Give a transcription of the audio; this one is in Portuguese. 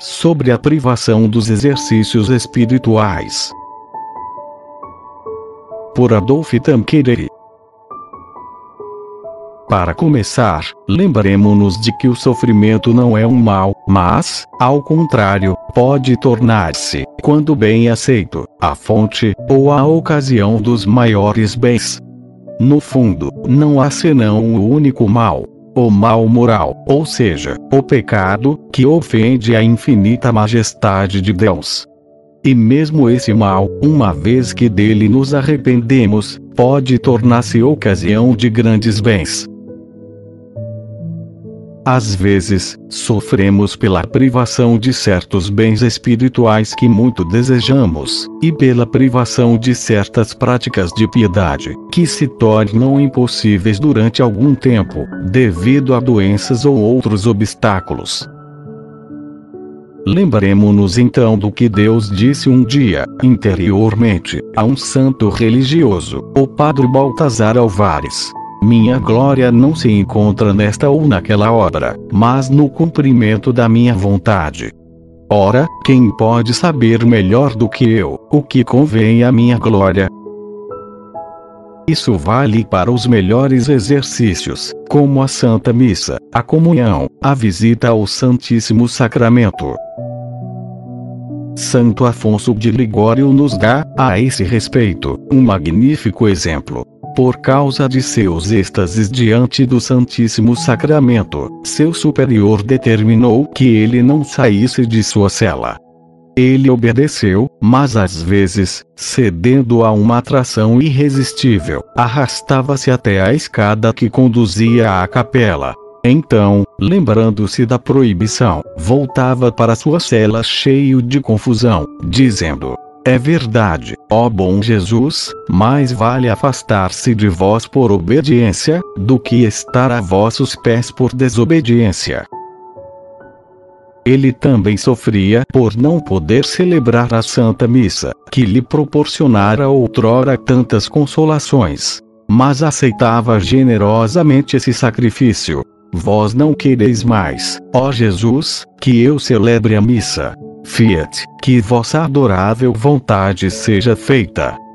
Sobre a privação dos exercícios espirituais. Por Adolf Tanqueray. Para começar, lembremos-nos de que o sofrimento não é um mal, mas, ao contrário, pode tornar-se, quando bem aceito, a fonte, ou a ocasião dos maiores bens. No fundo, não há senão o único mal, o mal moral, ou seja, o pecado, que ofende a infinita majestade de Deus. E mesmo esse mal, uma vez que dele nos arrependemos, pode tornar-se ocasião de grandes bens. Às vezes, sofremos pela privação de certos bens espirituais que muito desejamos, e pela privação de certas práticas de piedade, que se tornam impossíveis durante algum tempo, devido a doenças ou outros obstáculos. Lembremos-nos então do que Deus disse um dia, interiormente, a um santo religioso, o padre Baltazar Alvares. Minha glória não se encontra nesta ou naquela obra, mas no cumprimento da minha vontade. Ora, quem pode saber melhor do que eu, o que convém à minha glória? Isso vale para os melhores exercícios, como a Santa Missa, a comunhão, a visita ao Santíssimo Sacramento. Santo Afonso de Ligório nos dá, a esse respeito, um magnífico exemplo. Por causa de seus êxtases diante do Santíssimo Sacramento, seu superior determinou que ele não saísse de sua cela. Ele obedeceu, mas às vezes, cedendo a uma atração irresistível, arrastava-se até a escada que conduzia à capela. Então, lembrando-se da proibição, voltava para sua cela cheio de confusão, dizendo: é verdade, ó bom Jesus, mais vale afastar-se de vós por obediência, do que estar a vossos pés por desobediência. Ele também sofria por não poder celebrar a Santa Missa, que lhe proporcionara outrora tantas consolações. Mas aceitava generosamente esse sacrifício. Vós não quereis mais, ó Jesus, que eu celebre a missa. Fiat, que vossa adorável vontade seja feita.